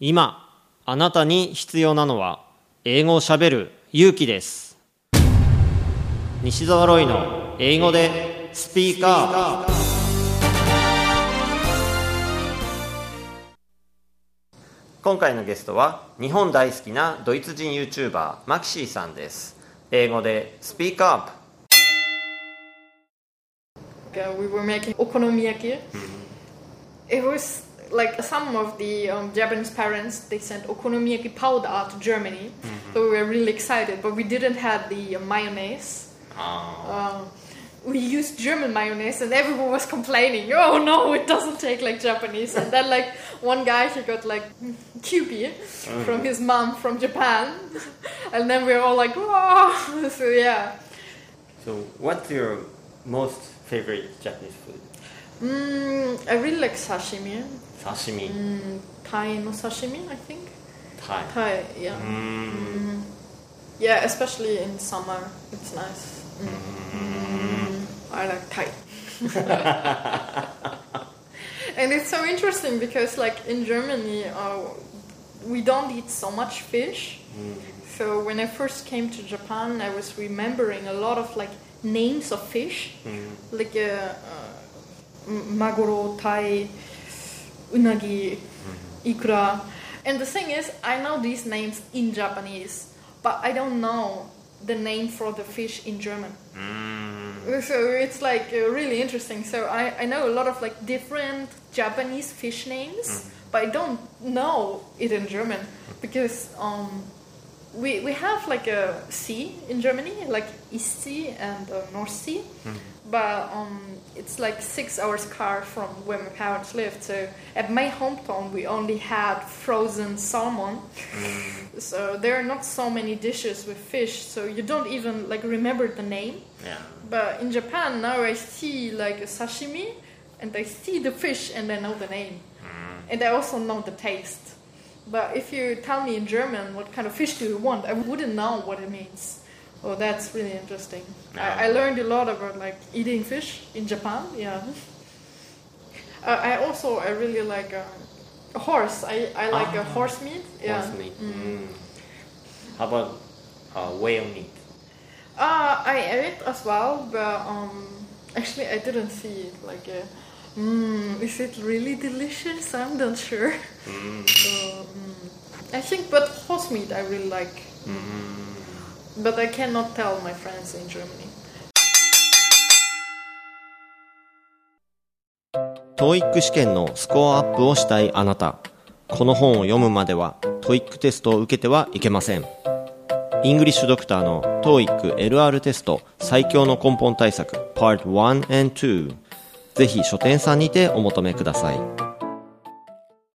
今あなたに必要なのは英語をしゃべる勇気です。西澤ロイの英語でスピーカー。今回のゲストは日本大好きなドイツ人 YouTuber マキシーさんです。英語でスピーカー。Uh, we were making okonomiyaki. It was like some of the um, Japanese parents they sent okonomiyaki powder to Germany, so we were really excited. But we didn't have the uh, mayonnaise. Um, we used German mayonnaise, and everyone was complaining. Oh no, it doesn't taste like Japanese. And then like one guy he got like Kewpie from his mom from Japan, and then we were all like, wow. so yeah. So what's your most favorite Japanese food? Mm, I really like sashimi. Sashimi, Mm, tai no sashimi, I think. tai tai, yeah. Mm. Yeah, especially in summer, it's nice. Mm. I like tai. and it's so interesting because, like in Germany, uh, we don't eat so much fish. So when I first came to Japan, I was remembering a lot of like names of fish, like uh, uh, maguro, tai, unagi, ikura. And the thing is, I know these names in Japanese, but I don't know the name for the fish in German. So it's like uh, really interesting. So I, I know a lot of like different Japanese fish names, but I don't know it in German because um, we, we have like a sea in Germany, like East Sea and uh, North Sea, but um, it's like six hours car from where my parents lived. So at my hometown, we only had frozen salmon. So there are not so many dishes with fish, so you don't even like remember the name. Yeah. But in Japan now I see like a sashimi and I see the fish and I know the name. And I also know the taste. But if you tell me in German what kind of fish do you want, I wouldn't know what it means. Oh, that's really interesting. I, I learned a lot about like eating fish in Japan. Yeah. Uh, I also I really like uh, a horse. I, I like a horse meat. Yeah. Horse meat. Mm. How about uh, whale meat? Uh, I ate as well, but um, actually I didn't see it. Like, uh, mm, is it really delicious? I'm not sure. So, mm, I think, but horse meat I really like. But I cannot tell my friends in Germany. TOEIC 試験のスコアアップをしたいあなた。この本を読むまでは TOEIC テストを受けてはいけません。イングリッシュドクターの TOEIC LR テスト最強の根本対策 Part 1 and 2ぜひ書店さんにてお求めください。